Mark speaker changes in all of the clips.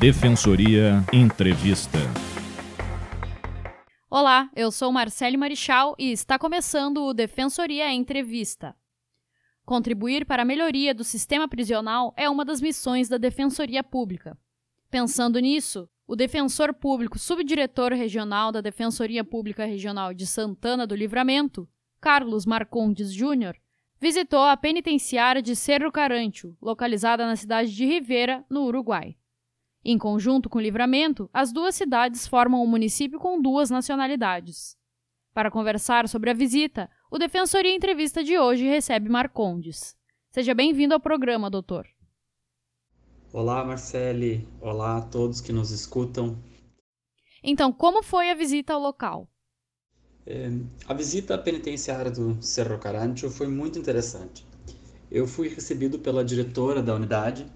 Speaker 1: Defensoria Entrevista.
Speaker 2: Olá, eu sou Marcele Marichal e está começando o Defensoria Entrevista. Contribuir para a melhoria do sistema prisional é uma das missões da Defensoria Pública. Pensando nisso, o defensor público subdiretor regional da Defensoria Pública Regional de Santana do Livramento, Carlos Marcondes Júnior, visitou a penitenciária de Cerro Carantio, localizada na cidade de Rivera, no Uruguai. Em conjunto com Livramento, as duas cidades formam um município com duas nacionalidades. Para conversar sobre a visita, o Defensoria Entrevista de hoje recebe Marcondes. Seja bem-vindo ao programa, doutor.
Speaker 3: Olá, Marcele. Olá a todos que nos escutam.
Speaker 2: Então, como foi a visita ao local?
Speaker 3: É, a visita à penitenciária do Cerro Carantio foi muito interessante. Eu fui recebido pela diretora da unidade,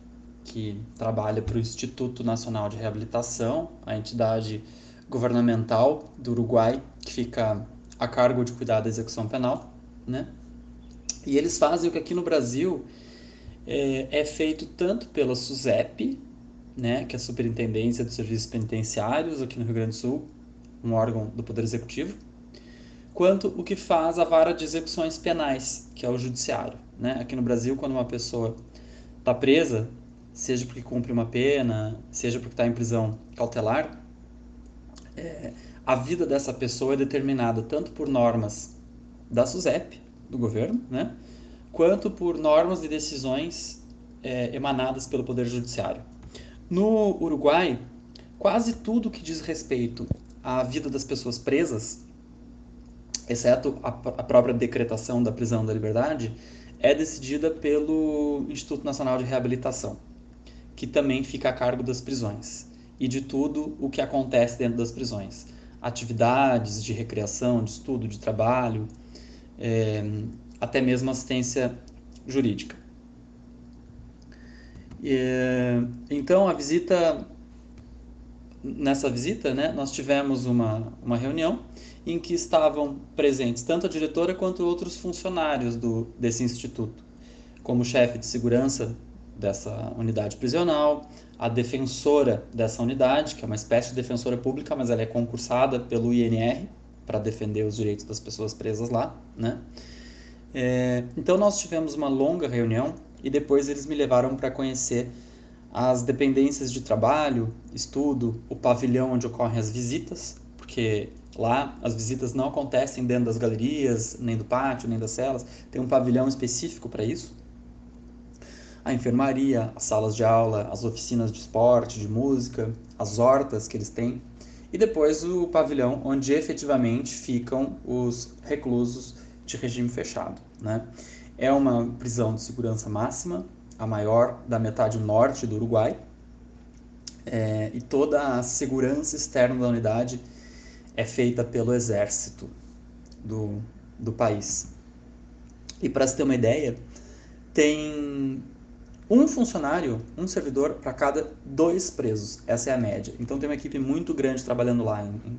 Speaker 3: que trabalha para o Instituto Nacional de Reabilitação, a entidade governamental do Uruguai, que fica a cargo de cuidar da execução penal, né? E eles fazem o que aqui no Brasil é, é feito tanto pela SUSEP, né, que é a Superintendência dos Serviços Penitenciários aqui no Rio Grande do Sul, um órgão do Poder Executivo, quanto o que faz a vara de execuções penais, que é o judiciário. Né? Aqui no Brasil, quando uma pessoa está presa, seja porque cumpre uma pena, seja porque está em prisão cautelar, é, a vida dessa pessoa é determinada tanto por normas da SUSEP, do governo, né? quanto por normas e decisões é, emanadas pelo Poder Judiciário. No Uruguai, quase tudo que diz respeito à vida das pessoas presas exceto a, a própria decretação da prisão da liberdade, é decidida pelo Instituto Nacional de Reabilitação, que também fica a cargo das prisões e de tudo o que acontece dentro das prisões. Atividades de recreação, de estudo, de trabalho, é, até mesmo assistência jurídica. É, então, a visita, nessa visita, né, nós tivemos uma, uma reunião em que estavam presentes tanto a diretora quanto outros funcionários do, desse instituto, como chefe de segurança dessa unidade prisional, a defensora dessa unidade, que é uma espécie de defensora pública, mas ela é concursada pelo INR para defender os direitos das pessoas presas lá, né? É, então nós tivemos uma longa reunião e depois eles me levaram para conhecer as dependências de trabalho, estudo, o pavilhão onde ocorrem as visitas, porque Lá, as visitas não acontecem dentro das galerias, nem do pátio, nem das celas. Tem um pavilhão específico para isso. A enfermaria, as salas de aula, as oficinas de esporte, de música, as hortas que eles têm. E depois o pavilhão onde efetivamente ficam os reclusos de regime fechado. Né? É uma prisão de segurança máxima, a maior da metade norte do Uruguai. É, e toda a segurança externa da unidade é feita pelo exército do, do país. E para se ter uma ideia, tem um funcionário, um servidor para cada dois presos. Essa é a média. Então tem uma equipe muito grande trabalhando lá em,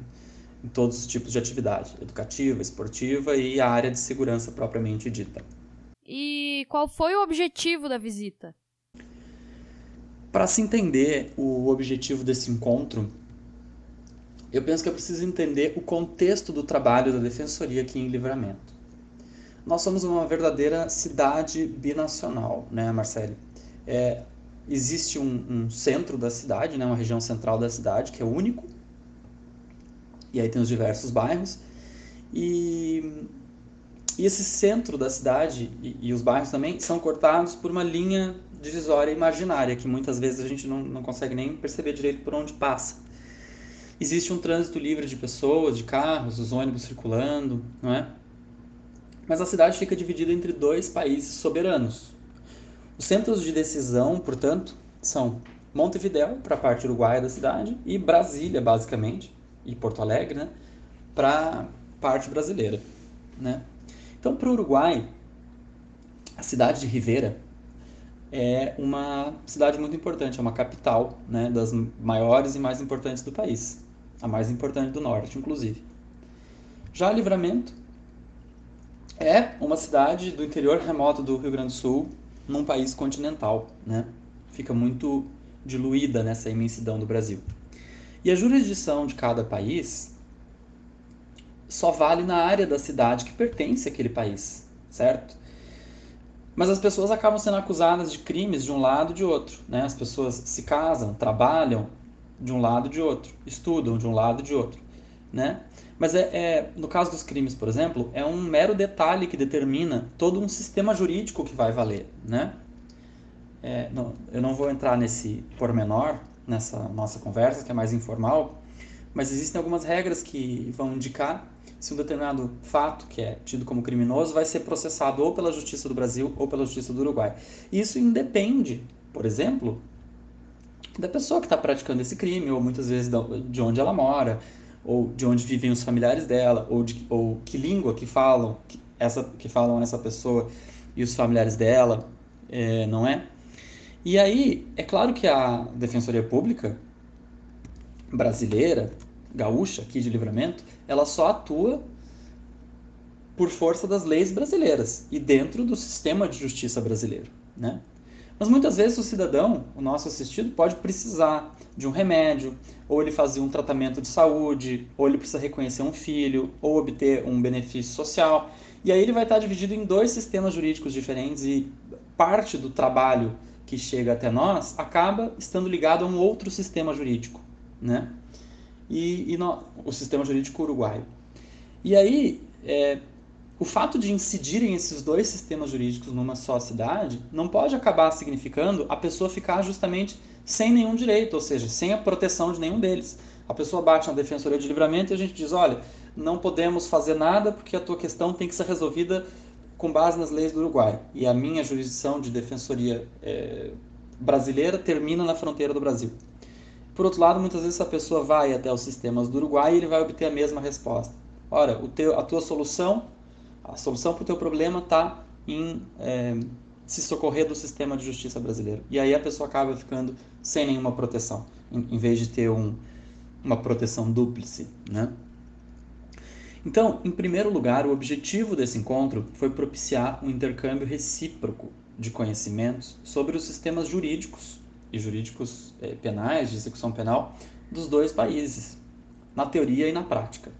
Speaker 3: em, todos os tipos de atividade, educativa, esportiva e a área de segurança propriamente dita.
Speaker 2: E qual foi o objetivo da visita?
Speaker 3: Para se entender o objetivo desse encontro, eu penso que é preciso entender o contexto do trabalho da Defensoria aqui em Livramento. Nós somos uma verdadeira cidade binacional, né, Marcele? É, existe um, um, centro da cidade, né, uma região central da cidade, que é único, e aí tem os diversos bairros, e, e esse centro da cidade e, e, os bairros também são cortados por uma linha divisória imaginária, que muitas vezes a gente não, não consegue nem perceber direito por onde passa existe um trânsito livre de pessoas, de carros, os ônibus circulando, não é? Mas a cidade fica dividida entre dois países soberanos. Os centros de decisão, portanto, são Montevidéu, para a parte uruguaia da cidade, e Brasília, basicamente, e Porto Alegre, né, para a parte brasileira. Né? Então, para o Uruguai, a cidade de Rivera é uma cidade muito importante, é uma capital né, das maiores e mais importantes do país a mais importante do norte, inclusive. Já Livramento é uma cidade do interior remoto do Rio Grande do Sul, num país continental, né? Fica muito diluída nessa imensidão do Brasil. E a jurisdição de cada país só vale na área da cidade que pertence àquele país, certo? Mas as pessoas acabam sendo acusadas de crimes de um lado e de outro, né? As pessoas se casam, trabalham de um lado e de outro, estudam de um lado e de outro, né? Mas é, é, no caso dos crimes, por exemplo, é um mero detalhe que determina todo um sistema jurídico que vai valer, né? É, não, eu não vou entrar nesse pormenor, nessa nossa conversa, que é mais informal, mas existem algumas regras que vão indicar se um determinado fato, que é tido como criminoso, vai ser processado ou pela Justiça do Brasil ou pela Justiça do Uruguai. Isso independe, por exemplo, da pessoa que está praticando esse crime, ou muitas vezes de onde ela mora, ou de onde vivem os familiares dela, ou, de, ou que língua que falam, que, essa, que falam essa pessoa e os familiares dela, é, não é? E aí, é claro que a Defensoria Pública brasileira, gaúcha, aqui de livramento, ela só atua por força das leis brasileiras e dentro do sistema de justiça brasileiro, né? Mas muitas vezes o cidadão, o nosso assistido, pode precisar de um remédio, ou ele fazer um tratamento de saúde, ou ele precisa reconhecer um filho, ou obter um benefício social. E aí ele vai estar dividido em dois sistemas jurídicos diferentes e parte do trabalho que chega até nós acaba estando ligado a um outro sistema jurídico, né? E, e no, o sistema jurídico uruguaio. E aí, é, o fato de incidirem esses dois sistemas jurídicos numa só cidade não pode acabar significando a pessoa ficar justamente sem nenhum direito, ou seja, sem a proteção de nenhum deles. A pessoa bate na Defensoria de Livramento e a gente diz: olha, não podemos fazer nada porque a tua questão tem que ser resolvida com base nas leis do Uruguai. E a minha jurisdição de defensoria é, brasileira termina na fronteira do Brasil. Por outro lado, muitas vezes a pessoa vai até os sistemas do Uruguai e ele vai obter a mesma resposta. Ora, teu, a tua solução a solução para o teu problema está em é, se socorrer do sistema de justiça brasileiro. E aí a pessoa acaba ficando sem nenhuma proteção, em, em vez de ter um, uma proteção dúplice, né? Então, em primeiro lugar, o objetivo desse encontro foi propiciar um intercâmbio recíproco de conhecimentos sobre os sistemas jurídicos e jurídicos eh, penais, de execução penal, dos dois países, na teoria e na prática.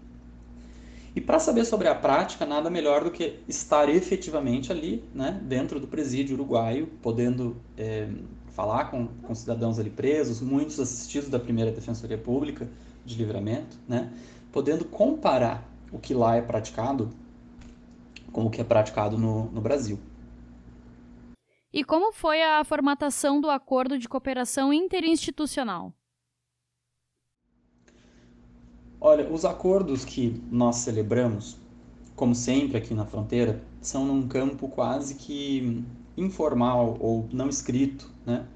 Speaker 3: E para saber sobre a prática, nada melhor do que estar efetivamente ali, né, dentro do presídio uruguaio, podendo é, falar com, com cidadãos ali presos, muitos assistidos da primeira Defensoria Pública de Livramento, né, podendo comparar o que lá é praticado com o que é praticado no, no Brasil.
Speaker 2: E como foi a formatação do acordo de cooperação interinstitucional?
Speaker 3: Olha, os acordos que nós celebramos, como sempre aqui na fronteira, são num campo quase que informal ou não escrito, né?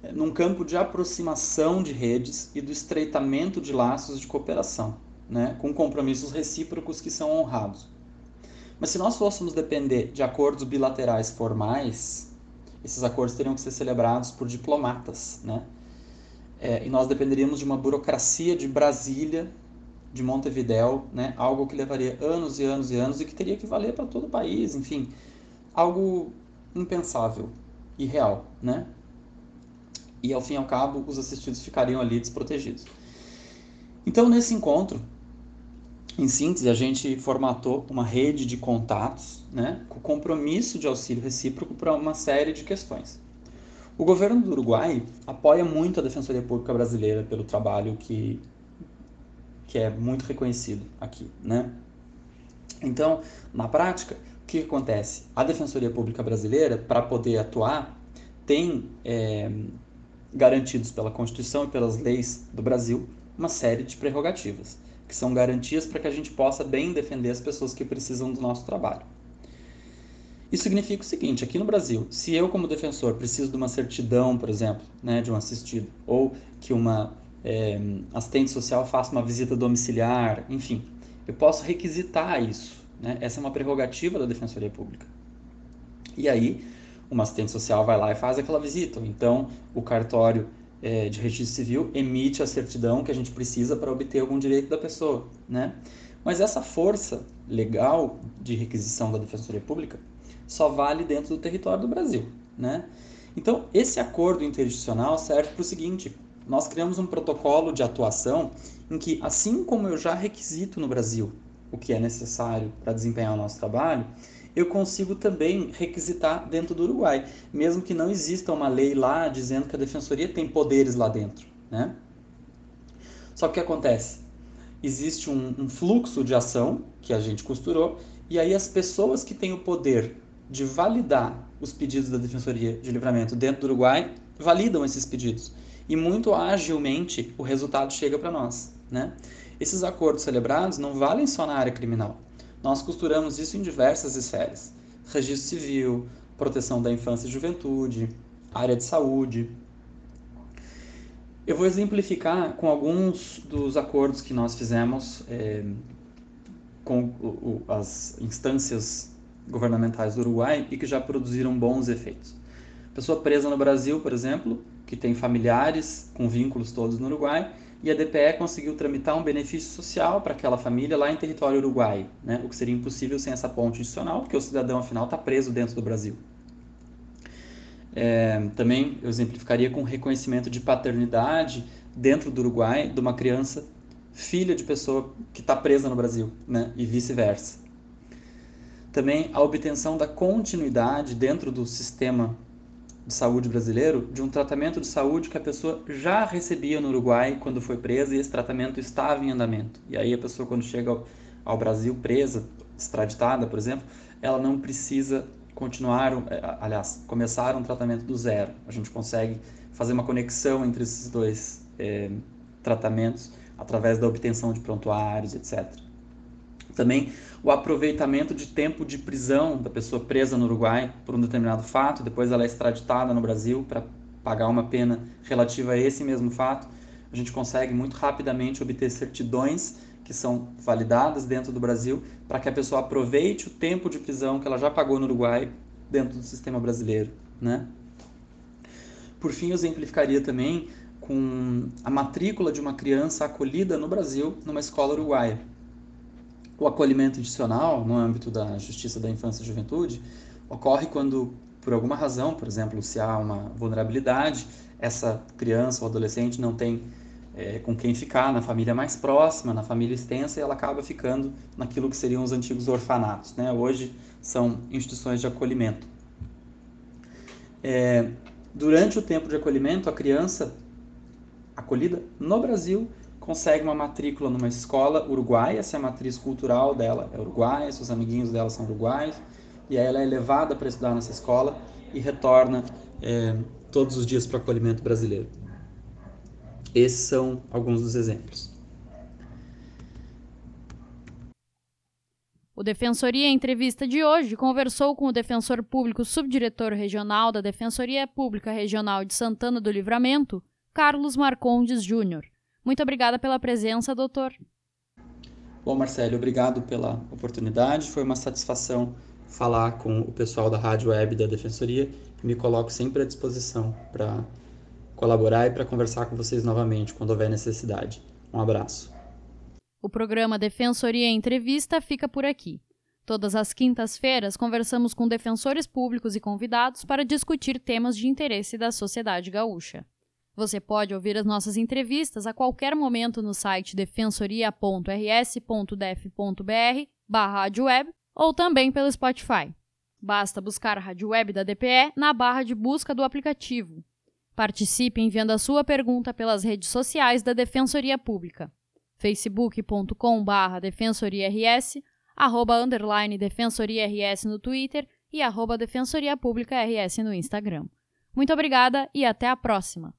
Speaker 3: É num campo de aproximação de redes e do estreitamento de laços de cooperação, né? com compromissos recíprocos que são honrados. Mas se nós fôssemos depender de acordos bilaterais formais, esses acordos teriam que ser celebrados por diplomatas, né? É, e nós dependeríamos de uma burocracia de Brasília, de Montevidéu, né? algo que levaria anos e anos e anos e que teria que valer para todo o país, enfim, algo impensável, irreal, né? E ao fim e ao cabo, os assistidos ficariam ali desprotegidos. Então, nesse encontro, em síntese, a gente formatou uma rede de contatos, né, com compromisso de auxílio recíproco para uma série de questões. O governo do Uruguai apoia muito a Defensoria Pública Brasileira pelo trabalho que, que é muito reconhecido aqui, né? Então, na prática, o que acontece? A Defensoria Pública Brasileira, para poder atuar, tem é, garantidos pela Constituição e pelas leis do Brasil uma série de prerrogativas, que são garantias para que a gente possa bem defender as pessoas que precisam do nosso trabalho. Isso significa o seguinte: aqui no Brasil, se eu, como defensor, preciso de uma certidão, por exemplo, né, de um assistido, ou que uma é, assistente social faça uma visita domiciliar, enfim, eu posso requisitar isso. Né? Essa é uma prerrogativa da Defensoria Pública. E aí, uma assistente social vai lá e faz aquela visita. Então, o cartório é, de registro civil emite a certidão que a gente precisa para obter algum direito da pessoa. Né? Mas essa força legal de requisição da Defensoria Pública só vale dentro do território do Brasil, né? Então, esse acordo interinstitucional serve para o seguinte: nós criamos um protocolo de atuação em que, assim como eu já requisito no Brasil o que é necessário para desempenhar o nosso trabalho, eu consigo também requisitar dentro do Uruguai, mesmo que não exista uma lei lá dizendo que a defensoria tem poderes lá dentro, né? Só que o que acontece? Existe um, um fluxo de ação que a gente costurou e aí as pessoas que têm o poder de validar os pedidos da Defensoria de Livramento dentro do Uruguai validam esses pedidos e muito agilmente o resultado chega para nós. Né? Esses acordos celebrados não valem só na área criminal. Nós costuramos isso em diversas esferas: registro civil, proteção da infância e juventude, área de saúde. Eu vou exemplificar com alguns dos acordos que nós fizemos é, com o, as instâncias governamentais do Uruguai e que já produziram bons efeitos. Pessoa presa no Brasil, por exemplo, que tem familiares com vínculos todos no Uruguai, e a DPE conseguiu tramitar um benefício social para aquela família lá em território uruguaio, né? o que seria impossível sem essa ponte adicional, porque o cidadão, afinal, está preso dentro do Brasil. É, também eu exemplificaria com reconhecimento de paternidade dentro do Uruguai de uma criança filha de pessoa que está presa no Brasil, né? e vice-versa. Também a obtenção da continuidade dentro do sistema de saúde brasileiro de um tratamento de saúde que a pessoa já recebia no Uruguai quando foi presa e esse tratamento estava em andamento. E aí a pessoa quando chega ao, ao Brasil presa, extraditada, por exemplo, ela não precisa continuar, é, aliás, começar um tratamento do zero. A gente consegue fazer uma conexão entre esses dois é, tratamentos através da obtenção de prontuários, etc. Também o aproveitamento de tempo de prisão da pessoa presa no Uruguai por um determinado fato, depois ela é extraditada no Brasil para pagar uma pena relativa a esse mesmo fato. A gente consegue muito rapidamente obter certidões que são validadas dentro do Brasil para que a pessoa aproveite o tempo de prisão que ela já pagou no Uruguai dentro do sistema brasileiro, né? Por fim, eu exemplificaria também com a matrícula de uma criança acolhida no Brasil numa escola uruguaia o acolhimento adicional no âmbito da Justiça da Infância e Juventude ocorre quando, por alguma razão, por exemplo, se há uma vulnerabilidade, essa criança ou adolescente não tem é, com quem ficar na família mais próxima, na família extensa, e ela acaba ficando naquilo que seriam os antigos orfanatos. Né? Hoje são instituições de acolhimento. É, durante o tempo de acolhimento, a criança acolhida no Brasil consegue uma matrícula numa escola uruguaia, se a matriz cultural dela é uruguaia, se os amiguinhos dela são uruguaios, e aí ela é levada para estudar nessa escola e retorna é, todos os dias para o acolhimento brasileiro. Esses são alguns dos exemplos.
Speaker 2: O Defensoria em entrevista de hoje conversou com o defensor público subdiretor regional da Defensoria Pública Regional de Santana do Livramento, Carlos Marcondes Júnior. Muito obrigada pela presença, doutor.
Speaker 3: Bom, Marcelo, obrigado pela oportunidade. Foi uma satisfação falar com o pessoal da Rádio Web da Defensoria e me coloco sempre à disposição para colaborar e para conversar com vocês novamente quando houver necessidade. Um abraço.
Speaker 2: O programa Defensoria Entrevista fica por aqui. Todas as quintas-feiras conversamos com defensores públicos e convidados para discutir temas de interesse da sociedade gaúcha. Você pode ouvir as nossas entrevistas a qualquer momento no site defensoria.rs.def.br barra web ou também pelo Spotify. Basta buscar a Rádio Web da DPE na barra de busca do aplicativo. Participe enviando a sua pergunta pelas redes sociais da Defensoria Pública. facebook.com defensoriars, arroba underline defensoriars no Twitter e arroba defensoria pública rs no Instagram. Muito obrigada e até a próxima!